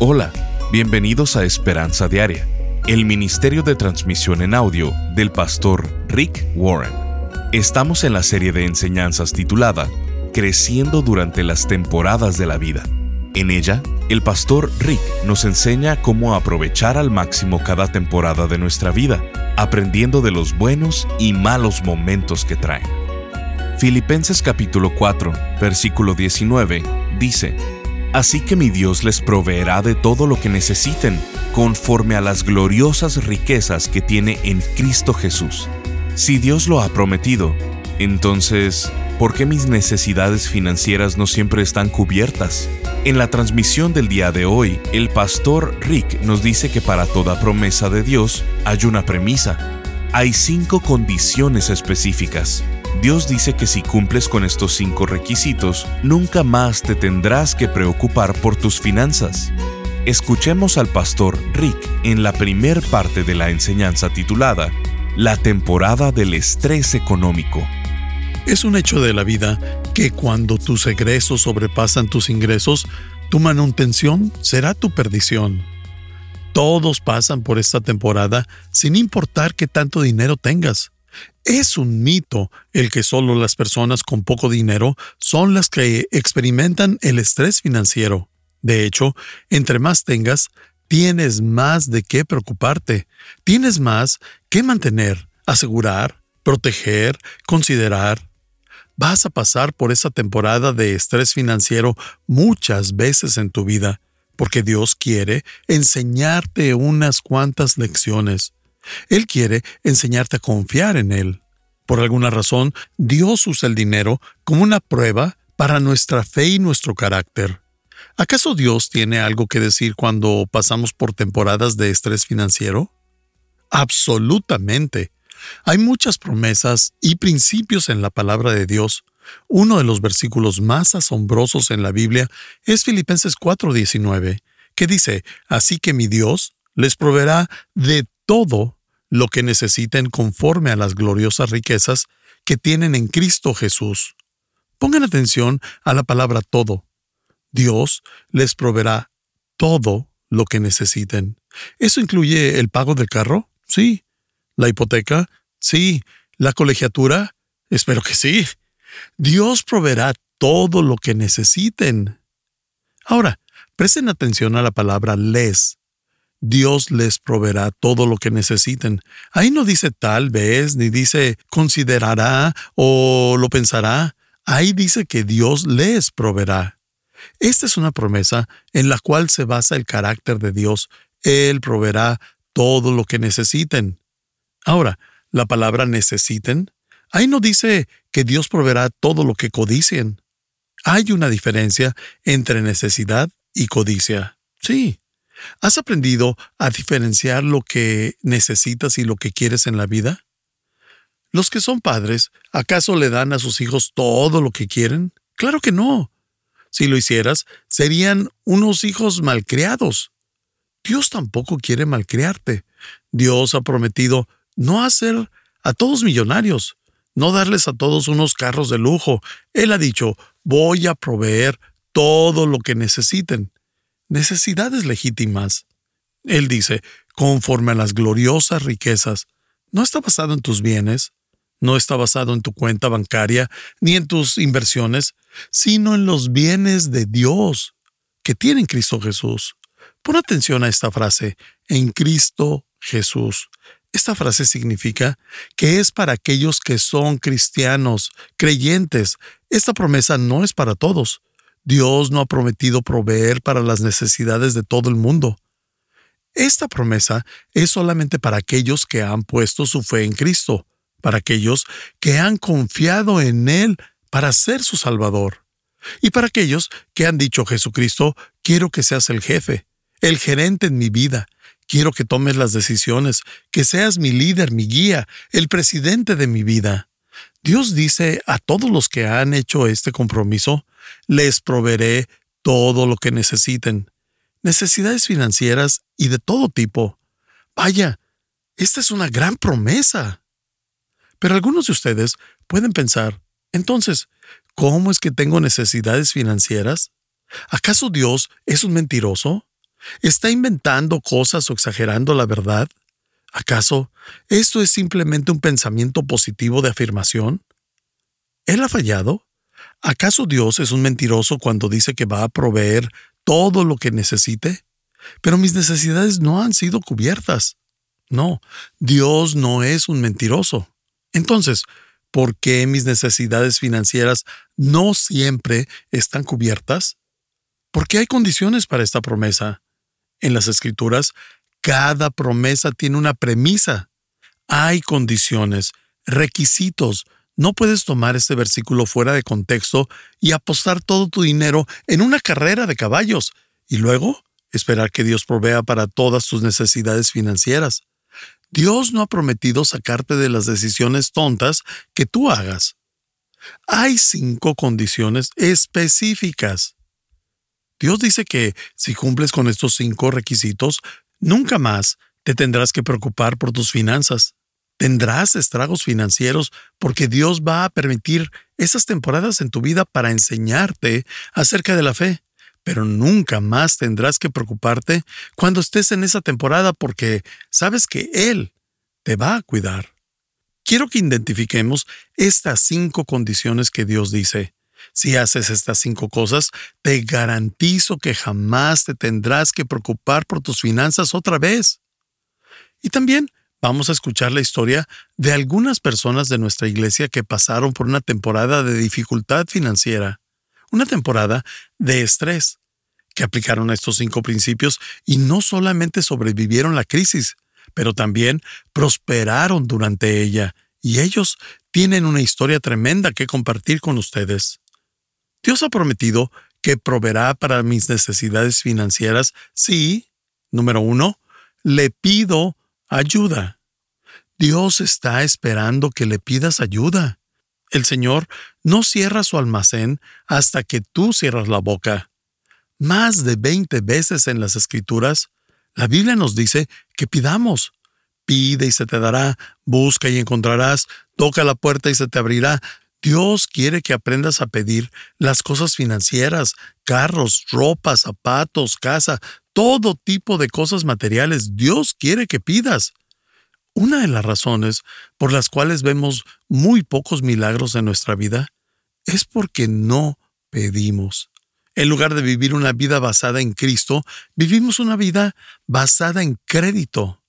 Hola, bienvenidos a Esperanza Diaria, el Ministerio de Transmisión en Audio del pastor Rick Warren. Estamos en la serie de enseñanzas titulada Creciendo durante las temporadas de la vida. En ella, el pastor Rick nos enseña cómo aprovechar al máximo cada temporada de nuestra vida, aprendiendo de los buenos y malos momentos que traen. Filipenses capítulo 4, versículo 19, dice, Así que mi Dios les proveerá de todo lo que necesiten, conforme a las gloriosas riquezas que tiene en Cristo Jesús. Si Dios lo ha prometido, entonces, ¿por qué mis necesidades financieras no siempre están cubiertas? En la transmisión del día de hoy, el pastor Rick nos dice que para toda promesa de Dios hay una premisa. Hay cinco condiciones específicas. Dios dice que si cumples con estos cinco requisitos, nunca más te tendrás que preocupar por tus finanzas. Escuchemos al pastor Rick en la primer parte de la enseñanza titulada La temporada del estrés económico. Es un hecho de la vida que cuando tus egresos sobrepasan tus ingresos, tu manutención será tu perdición. Todos pasan por esta temporada sin importar qué tanto dinero tengas. Es un mito el que solo las personas con poco dinero son las que experimentan el estrés financiero. De hecho, entre más tengas, tienes más de qué preocuparte, tienes más que mantener, asegurar, proteger, considerar. Vas a pasar por esa temporada de estrés financiero muchas veces en tu vida, porque Dios quiere enseñarte unas cuantas lecciones. Él quiere enseñarte a confiar en Él. Por alguna razón, Dios usa el dinero como una prueba para nuestra fe y nuestro carácter. ¿Acaso Dios tiene algo que decir cuando pasamos por temporadas de estrés financiero? Absolutamente. Hay muchas promesas y principios en la palabra de Dios. Uno de los versículos más asombrosos en la Biblia es Filipenses 4:19, que dice, Así que mi Dios les proveerá de todo lo que necesiten conforme a las gloriosas riquezas que tienen en Cristo Jesús. Pongan atención a la palabra todo. Dios les proveerá todo lo que necesiten. ¿Eso incluye el pago del carro? Sí. ¿La hipoteca? Sí. ¿La colegiatura? Espero que sí. Dios proveerá todo lo que necesiten. Ahora, presten atención a la palabra les. Dios les proveerá todo lo que necesiten. Ahí no dice tal vez, ni dice considerará o lo pensará. Ahí dice que Dios les proveerá. Esta es una promesa en la cual se basa el carácter de Dios. Él proveerá todo lo que necesiten. Ahora, la palabra necesiten, ahí no dice que Dios proveerá todo lo que codicien. Hay una diferencia entre necesidad y codicia. Sí, ¿Has aprendido a diferenciar lo que necesitas y lo que quieres en la vida? Los que son padres, ¿acaso le dan a sus hijos todo lo que quieren? Claro que no. Si lo hicieras, serían unos hijos malcriados. Dios tampoco quiere malcriarte. Dios ha prometido no hacer a todos millonarios, no darles a todos unos carros de lujo. Él ha dicho, voy a proveer todo lo que necesiten necesidades legítimas. Él dice, conforme a las gloriosas riquezas, no está basado en tus bienes, no está basado en tu cuenta bancaria ni en tus inversiones, sino en los bienes de Dios que tiene Cristo Jesús. Pon atención a esta frase, en Cristo Jesús. Esta frase significa que es para aquellos que son cristianos, creyentes. Esta promesa no es para todos. Dios no ha prometido proveer para las necesidades de todo el mundo. Esta promesa es solamente para aquellos que han puesto su fe en Cristo, para aquellos que han confiado en Él para ser su Salvador, y para aquellos que han dicho Jesucristo, quiero que seas el jefe, el gerente en mi vida, quiero que tomes las decisiones, que seas mi líder, mi guía, el presidente de mi vida. Dios dice a todos los que han hecho este compromiso, les proveeré todo lo que necesiten. Necesidades financieras y de todo tipo. Vaya, esta es una gran promesa. Pero algunos de ustedes pueden pensar, entonces, ¿cómo es que tengo necesidades financieras? ¿Acaso Dios es un mentiroso? ¿Está inventando cosas o exagerando la verdad? ¿Acaso esto es simplemente un pensamiento positivo de afirmación? ¿Él ha fallado? ¿Acaso Dios es un mentiroso cuando dice que va a proveer todo lo que necesite? Pero mis necesidades no han sido cubiertas. No, Dios no es un mentiroso. Entonces, ¿por qué mis necesidades financieras no siempre están cubiertas? Porque hay condiciones para esta promesa. En las escrituras, cada promesa tiene una premisa. Hay condiciones, requisitos. No puedes tomar este versículo fuera de contexto y apostar todo tu dinero en una carrera de caballos y luego esperar que Dios provea para todas tus necesidades financieras. Dios no ha prometido sacarte de las decisiones tontas que tú hagas. Hay cinco condiciones específicas. Dios dice que si cumples con estos cinco requisitos, nunca más te tendrás que preocupar por tus finanzas. Tendrás estragos financieros porque Dios va a permitir esas temporadas en tu vida para enseñarte acerca de la fe pero nunca más tendrás que preocuparte cuando estés en esa temporada porque sabes que Él te va a cuidar. Quiero que identifiquemos estas cinco condiciones que Dios dice. Si haces estas cinco cosas, te garantizo que jamás te tendrás que preocupar por tus finanzas otra vez. Y también vamos a escuchar la historia de algunas personas de nuestra iglesia que pasaron por una temporada de dificultad financiera una temporada de estrés, que aplicaron estos cinco principios y no solamente sobrevivieron la crisis, pero también prosperaron durante ella, y ellos tienen una historia tremenda que compartir con ustedes. Dios ha prometido que proveerá para mis necesidades financieras si, número uno, le pido ayuda. Dios está esperando que le pidas ayuda. El Señor no cierra su almacén hasta que tú cierras la boca. Más de 20 veces en las Escrituras, la Biblia nos dice que pidamos. Pide y se te dará, busca y encontrarás, toca la puerta y se te abrirá. Dios quiere que aprendas a pedir las cosas financieras, carros, ropa, zapatos, casa, todo tipo de cosas materiales. Dios quiere que pidas. Una de las razones por las cuales vemos muy pocos milagros en nuestra vida es porque no pedimos. En lugar de vivir una vida basada en Cristo, vivimos una vida basada en crédito.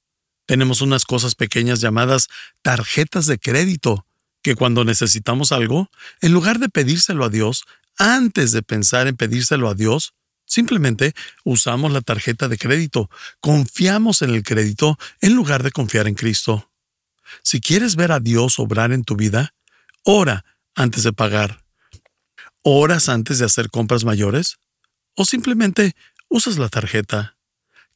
Tenemos unas cosas pequeñas llamadas tarjetas de crédito, que cuando necesitamos algo, en lugar de pedírselo a Dios, antes de pensar en pedírselo a Dios, Simplemente usamos la tarjeta de crédito, confiamos en el crédito en lugar de confiar en Cristo. Si quieres ver a Dios obrar en tu vida, ora antes de pagar. ¿Oras antes de hacer compras mayores? ¿O simplemente usas la tarjeta?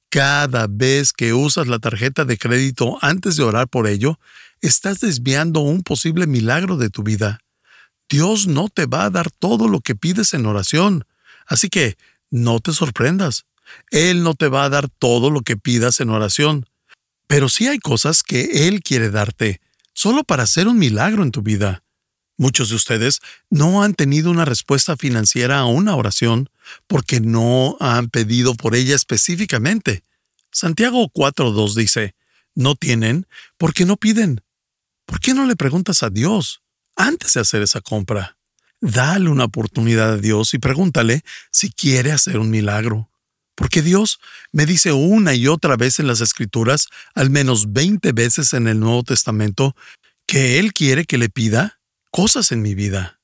Cada vez que usas la tarjeta de crédito antes de orar por ello, estás desviando un posible milagro de tu vida. Dios no te va a dar todo lo que pides en oración. Así que no te sorprendas. Él no te va a dar todo lo que pidas en oración, pero sí hay cosas que Él quiere darte, solo para hacer un milagro en tu vida. Muchos de ustedes no han tenido una respuesta financiera a una oración porque no han pedido por ella específicamente. Santiago 4.2 dice, no tienen porque no piden. ¿Por qué no le preguntas a Dios antes de hacer esa compra? Dale una oportunidad a Dios y pregúntale si quiere hacer un milagro. Porque Dios me dice una y otra vez en las Escrituras, al menos 20 veces en el Nuevo Testamento, que Él quiere que le pida cosas en mi vida.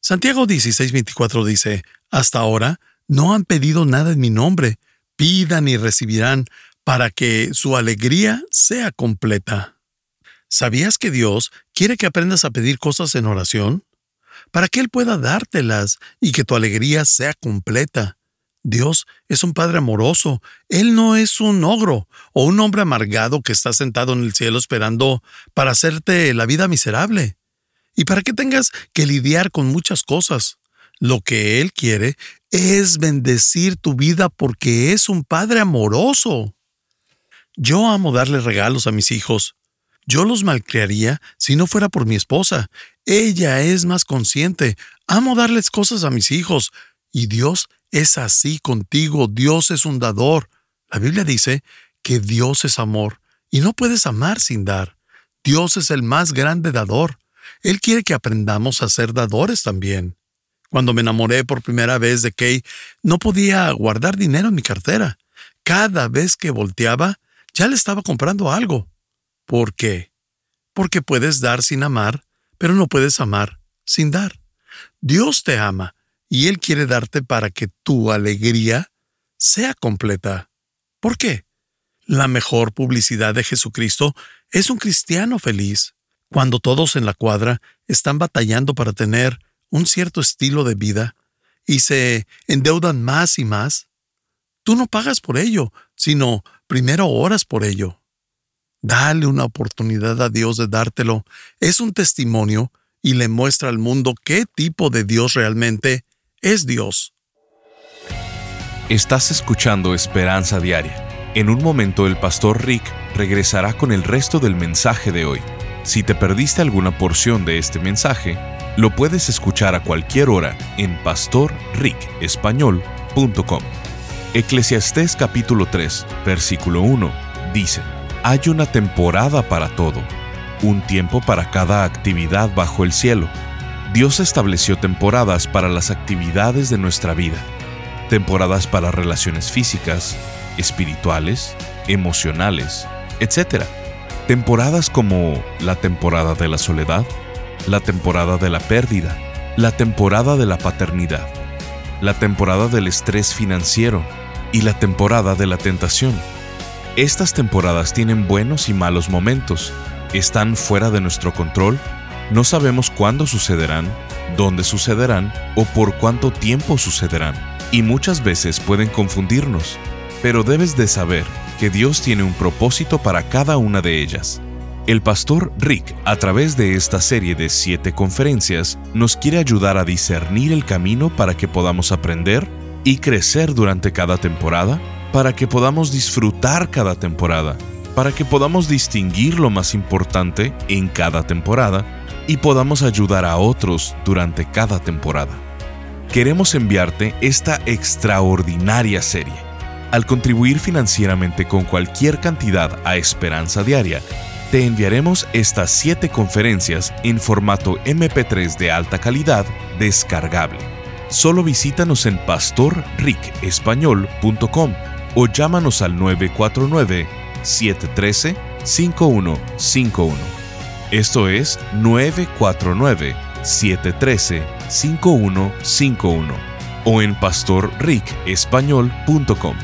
Santiago 16:24 dice, Hasta ahora no han pedido nada en mi nombre, pidan y recibirán, para que su alegría sea completa. ¿Sabías que Dios quiere que aprendas a pedir cosas en oración? para que Él pueda dártelas y que tu alegría sea completa. Dios es un Padre amoroso. Él no es un ogro o un hombre amargado que está sentado en el cielo esperando para hacerte la vida miserable. Y para que tengas que lidiar con muchas cosas. Lo que Él quiere es bendecir tu vida porque es un Padre amoroso. Yo amo darle regalos a mis hijos. Yo los malcriaría si no fuera por mi esposa. Ella es más consciente. Amo darles cosas a mis hijos. Y Dios es así contigo. Dios es un dador. La Biblia dice que Dios es amor y no puedes amar sin dar. Dios es el más grande dador. Él quiere que aprendamos a ser dadores también. Cuando me enamoré por primera vez de Kay, no podía guardar dinero en mi cartera. Cada vez que volteaba, ya le estaba comprando algo. ¿Por qué? Porque puedes dar sin amar, pero no puedes amar sin dar. Dios te ama y Él quiere darte para que tu alegría sea completa. ¿Por qué? La mejor publicidad de Jesucristo es un cristiano feliz. Cuando todos en la cuadra están batallando para tener un cierto estilo de vida y se endeudan más y más, tú no pagas por ello, sino primero oras por ello. Dale una oportunidad a Dios de dártelo. Es un testimonio y le muestra al mundo qué tipo de Dios realmente es Dios. Estás escuchando Esperanza Diaria. En un momento el pastor Rick regresará con el resto del mensaje de hoy. Si te perdiste alguna porción de este mensaje, lo puedes escuchar a cualquier hora en pastorricespañol.com. Eclesiastés capítulo 3, versículo 1 dice, Hay una temporada para todo, un tiempo para cada actividad bajo el cielo. Dios estableció temporadas para las actividades de nuestra vida, temporadas para relaciones físicas, espirituales, emocionales, etc. Temporadas como la temporada de la soledad, la temporada de la pérdida, la temporada de la paternidad, la temporada del estrés financiero y la temporada de la tentación. Estas temporadas tienen buenos y malos momentos, están fuera de nuestro control, no sabemos cuándo sucederán, dónde sucederán o por cuánto tiempo sucederán, y muchas veces pueden confundirnos, pero debes de saber que Dios tiene un propósito para cada una de ellas. El pastor Rick, a través de esta serie de siete conferencias, nos quiere ayudar a discernir el camino para que podamos aprender y crecer durante cada temporada, para que podamos disfrutar cada temporada, para que podamos distinguir lo más importante en cada temporada y podamos ayudar a otros durante cada temporada. Queremos enviarte esta extraordinaria serie. Al contribuir financieramente con cualquier cantidad a Esperanza Diaria, te enviaremos estas 7 conferencias en formato MP3 de alta calidad descargable. Solo visítanos en pastorricespañol.com o llámanos al 949-713-5151. Esto es 949-713-5151 o en pastorricespañol.com.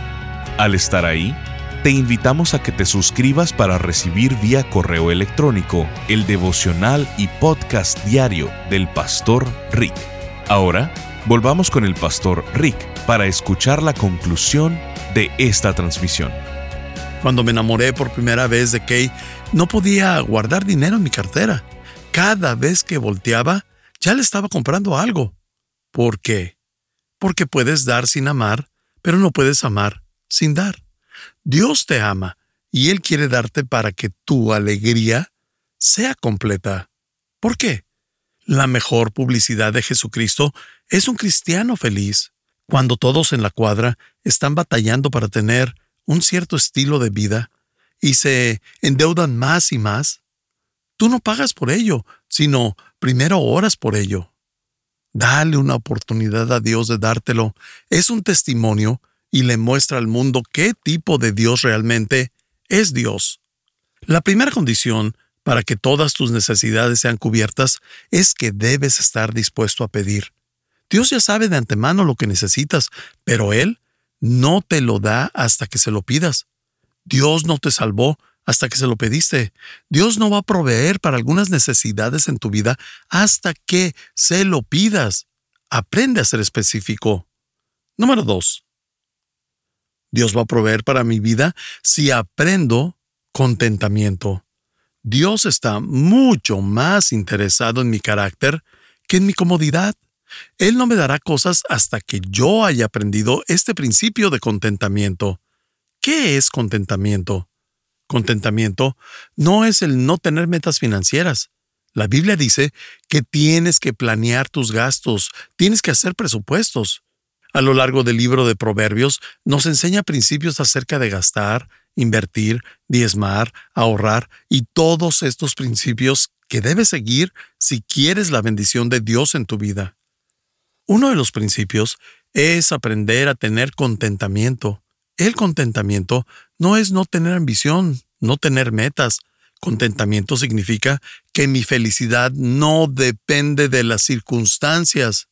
Al estar ahí, te invitamos a que te suscribas para recibir vía correo electrónico el devocional y podcast diario del pastor Rick. Ahora, volvamos con el pastor Rick para escuchar la conclusión de esta transmisión. Cuando me enamoré por primera vez de Kay, no podía guardar dinero en mi cartera. Cada vez que volteaba, ya le estaba comprando algo. ¿Por qué? Porque puedes dar sin amar, pero no puedes amar sin dar. Dios te ama y Él quiere darte para que tu alegría sea completa. ¿Por qué? La mejor publicidad de Jesucristo es un cristiano feliz. Cuando todos en la cuadra están batallando para tener un cierto estilo de vida y se endeudan más y más, tú no pagas por ello, sino primero oras por ello. Dale una oportunidad a Dios de dártelo. Es un testimonio y le muestra al mundo qué tipo de Dios realmente es Dios. La primera condición para que todas tus necesidades sean cubiertas es que debes estar dispuesto a pedir. Dios ya sabe de antemano lo que necesitas, pero Él no te lo da hasta que se lo pidas. Dios no te salvó hasta que se lo pediste. Dios no va a proveer para algunas necesidades en tu vida hasta que se lo pidas. Aprende a ser específico. Número 2. Dios va a proveer para mi vida si aprendo contentamiento. Dios está mucho más interesado en mi carácter que en mi comodidad. Él no me dará cosas hasta que yo haya aprendido este principio de contentamiento. ¿Qué es contentamiento? Contentamiento no es el no tener metas financieras. La Biblia dice que tienes que planear tus gastos, tienes que hacer presupuestos. a lo largo del libro de Proverbios nos enseña principios acerca de gastar, invertir, diezmar, ahorrar y todos estos principios que debes seguir si quieres la bendición de Dios en tu vida. Uno de los principios es aprender a tener contentamiento. El contentamiento no es no tener ambición, no tener metas. Contentamiento significa que mi felicidad no depende de las circunstancias.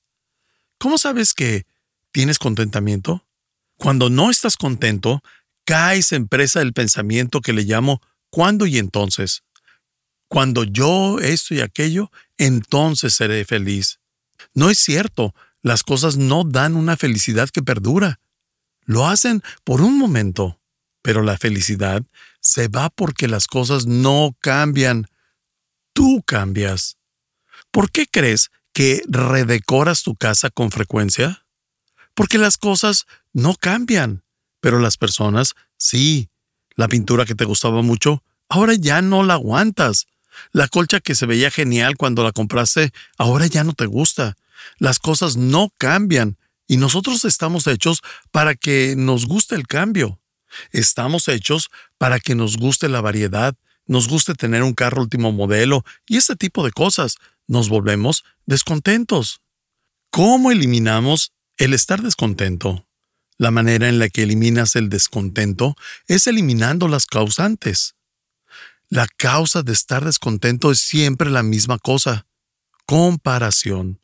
¿Cómo sabes que tienes contentamiento? Cuando no estás contento, caes en presa del pensamiento que le llamo ¿cuándo y entonces? Cuando yo esto y aquello, entonces seré feliz. No es cierto, las cosas no dan una felicidad que perdura. Lo hacen por un momento, pero la felicidad se va porque las cosas no cambian. Tú cambias. ¿Por qué crees que redecoras tu casa con frecuencia? Porque las cosas no cambian, pero las personas sí. La pintura que te gustaba mucho, ahora ya no la aguantas. La colcha que se veía genial cuando la compraste, ahora ya no te gusta. Las cosas no cambian y nosotros estamos hechos para que nos guste el cambio. Estamos hechos para que nos guste la variedad, nos guste tener un carro último modelo y ese tipo de cosas. Nos volvemos descontentos. ¿Cómo eliminamos el estar descontento? La manera en la que eliminas el descontento es eliminando las causantes. La causa de estar descontento es siempre la misma cosa, comparación.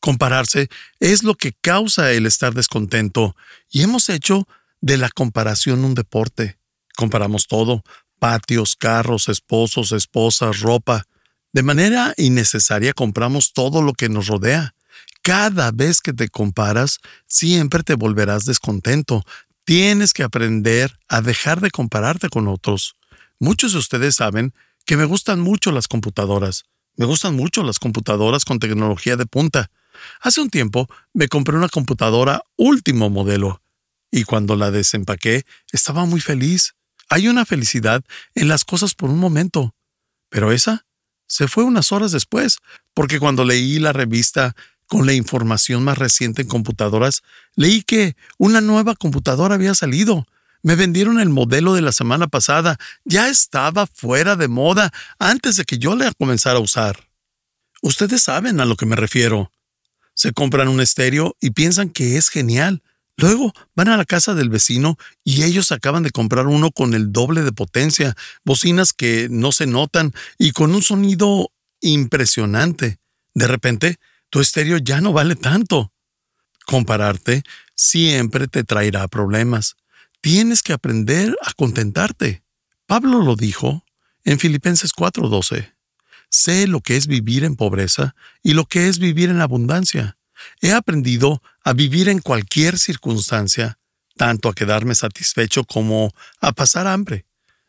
Compararse es lo que causa el estar descontento y hemos hecho de la comparación un deporte. Comparamos todo, patios, carros, esposos, esposas, ropa. De manera innecesaria compramos todo lo que nos rodea. Cada vez que te comparas, siempre te volverás descontento. Tienes que aprender a dejar de compararte con otros. Muchos de ustedes saben que me gustan mucho las computadoras. Me gustan mucho las computadoras con tecnología de punta. Hace un tiempo me compré una computadora último modelo y cuando la desempaqué estaba muy feliz. Hay una felicidad en las cosas por un momento, pero esa se fue unas horas después, porque cuando leí la revista con la información más reciente en computadoras, leí que una nueva computadora había salido me vendieron el modelo de la semana pasada. Ya estaba fuera de moda antes de que yo la comenzara a usar. Ustedes saben a lo que me refiero. Se compran un estéreo y piensan que es genial. Luego van a la casa del vecino y ellos acaban de comprar uno con el doble de potencia, bocinas que no se notan y con un sonido impresionante. De repente, tu estéreo ya no vale tanto. Compararte siempre te traerá problemas. Tienes que aprender a contentarte. Pablo lo dijo en Filipenses 4:12. Sé lo que es vivir en pobreza y lo que es vivir en abundancia. He aprendido a vivir en cualquier circunstancia, tanto a quedarme satisfecho como a pasar hambre,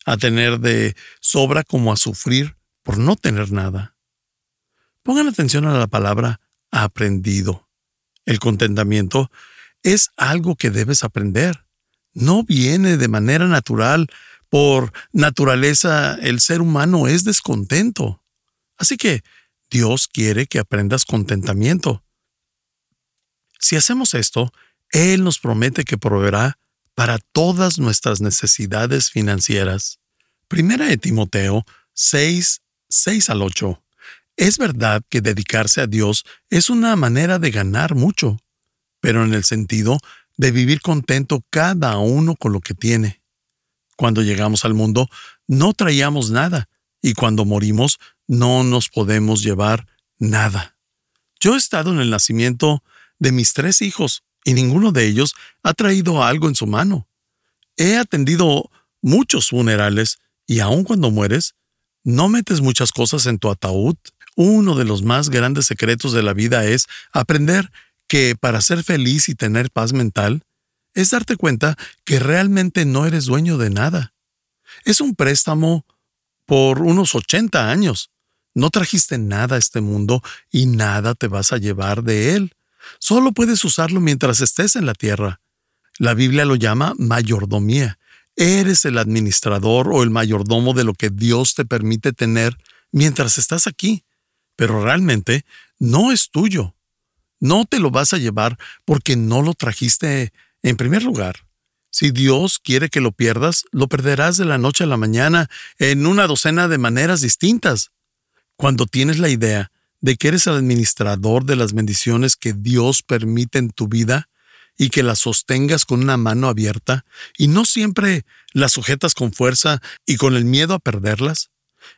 a tener de sobra como a sufrir por no tener nada. Pongan atención a la palabra aprendido. El contentamiento es algo que debes aprender no viene de manera natural. Por naturaleza, el ser humano es descontento. Así que Dios quiere que aprendas contentamiento. Si hacemos esto, Él nos promete que proveerá para todas nuestras necesidades financieras. Primera de Timoteo 6, 6 al 8. Es verdad que dedicarse a Dios es una manera de ganar mucho, pero en el sentido de vivir contento cada uno con lo que tiene. Cuando llegamos al mundo, no traíamos nada, y cuando morimos, no nos podemos llevar nada. Yo he estado en el nacimiento de mis tres hijos, y ninguno de ellos ha traído algo en su mano. He atendido muchos funerales, y aun cuando mueres, no metes muchas cosas en tu ataúd. Uno de los más grandes secretos de la vida es aprender que para ser feliz y tener paz mental es darte cuenta que realmente no eres dueño de nada. Es un préstamo por unos 80 años. No trajiste nada a este mundo y nada te vas a llevar de él. Solo puedes usarlo mientras estés en la tierra. La Biblia lo llama mayordomía. Eres el administrador o el mayordomo de lo que Dios te permite tener mientras estás aquí, pero realmente no es tuyo. no te lo vas a llevar porque no lo trajiste en primer lugar. Si Dios quiere que lo pierdas, lo perderás de la noche a la mañana en una docena de maneras distintas. Cuando tienes la idea de que eres el administrador de las bendiciones que Dios permite en tu vida y que las sostengas con una mano abierta y no siempre las sujetas con fuerza y con el miedo a perderlas.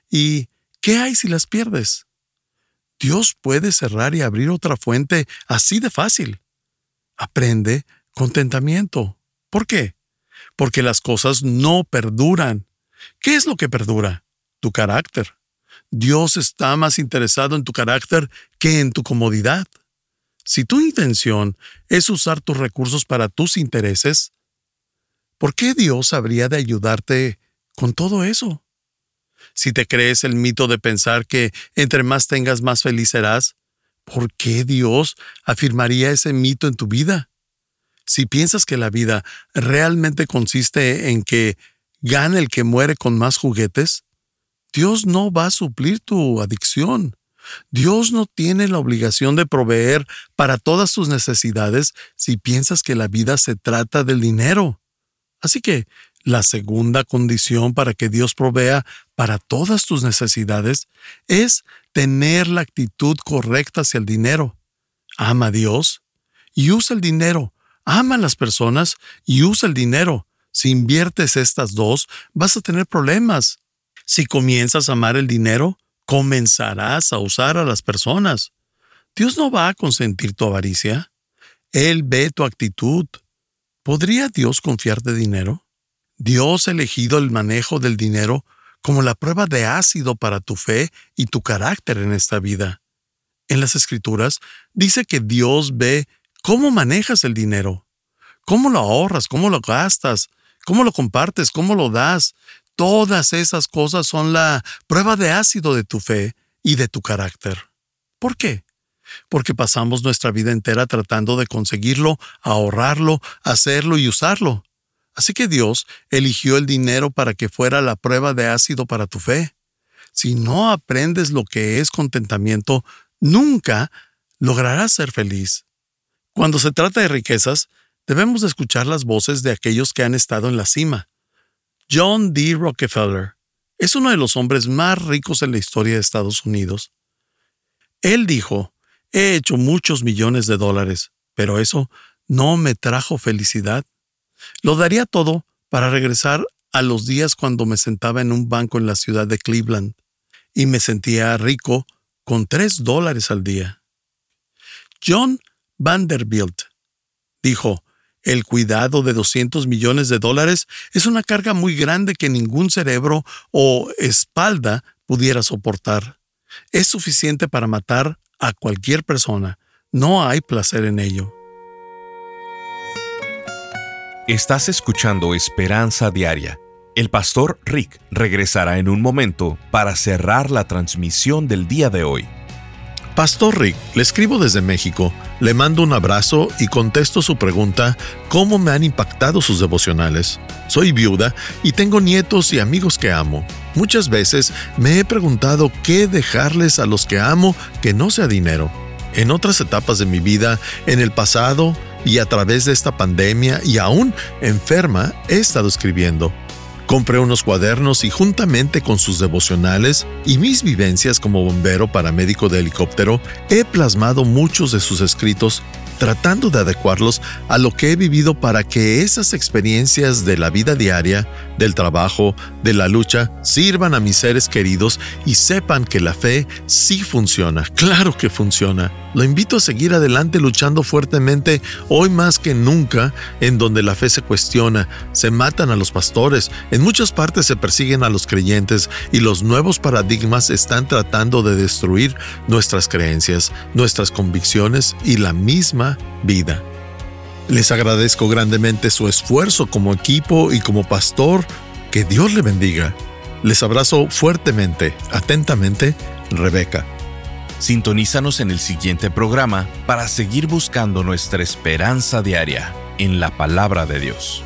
¿Y qué hay si las pierdes? Dios puede cerrar y abrir otra fuente así de fácil. Aprende contentamiento. ¿Por qué? Porque las cosas no perduran. ¿Qué es lo que perdura? Tu carácter. Dios está más interesado en tu carácter que en tu comodidad. Si tu intención es usar tus recursos para tus intereses, ¿por qué Dios habría de ayudarte con todo eso? Si te crees el mito de pensar que entre más tengas más feliz serás, ¿por qué Dios afirmaría ese mito en tu vida? Si piensas que la vida realmente consiste en que gane el que muere con más juguetes, Dios no va a suplir tu adicción. Dios no tiene la obligación de proveer para todas tus necesidades si piensas que la vida se trata del dinero. Así que la segunda condición para que Dios provea para todas tus necesidades es tener la actitud correcta hacia el dinero. Ama a Dios y usa el dinero. Ama a las personas y usa el dinero. Si inviertes estas dos, vas a tener problemas. Si comienzas a amar el dinero, comenzarás a usar a las personas. Dios no va a consentir tu avaricia. Él ve tu actitud. ¿Podría Dios confiar de dinero? Dios ha elegido el manejo del dinero como la prueba de ácido para tu fe y tu carácter en esta vida. En las Escrituras dice que Dios ve cómo manejas el dinero, cómo lo ahorras, cómo lo gastas, cómo lo compartes, cómo lo das. Todas esas cosas son la prueba de ácido de tu fe y de tu carácter. ¿Por qué? Porque pasamos nuestra vida entera tratando de conseguirlo, ahorrarlo, hacerlo y usarlo. Así que Dios eligió el dinero para que fuera la prueba de ácido para tu fe. Si no aprendes lo que es contentamiento, nunca lograrás ser feliz. Cuando se trata de riquezas, debemos escuchar las voces de aquellos que han estado en la cima. John D. Rockefeller es uno de los hombres más ricos en la historia de Estados Unidos. Él dijo, he hecho muchos millones de dólares, pero eso no me trajo felicidad. Lo daría todo para regresar a los días cuando me sentaba en un banco en la ciudad de Cleveland y me sentía rico con tres dólares al día. John Vanderbilt dijo, el cuidado de 200 millones de dólares es una carga muy grande que ningún cerebro o espalda pudiera soportar. Es suficiente para matar a cualquier persona. No hay placer en ello. Estás escuchando Esperanza Diaria. El pastor Rick regresará en un momento para cerrar la transmisión del día de hoy. Pastor Rick, le escribo desde México, le mando un abrazo y contesto su pregunta, ¿cómo me han impactado sus devocionales? Soy viuda y tengo nietos y amigos que amo. Muchas veces me he preguntado qué dejarles a los que amo que no sea dinero. En otras etapas de mi vida, en el pasado y a través de esta pandemia y aún enferma, he estado escribiendo. Compré unos cuadernos y juntamente con sus devocionales y mis vivencias como bombero paramédico de helicóptero, he plasmado muchos de sus escritos tratando de adecuarlos a lo que he vivido para que esas experiencias de la vida diaria, del trabajo, de la lucha, sirvan a mis seres queridos y sepan que la fe sí funciona. Claro que funciona. Lo invito a seguir adelante luchando fuertemente hoy más que nunca en donde la fe se cuestiona, se matan a los pastores, en muchas partes se persiguen a los creyentes y los nuevos paradigmas están tratando de destruir nuestras creencias, nuestras convicciones y la misma vida. Les agradezco grandemente su esfuerzo como equipo y como pastor. Que Dios le bendiga. Les abrazo fuertemente, atentamente, Rebeca. Sintonízanos en el siguiente programa para seguir buscando nuestra esperanza diaria en la palabra de Dios.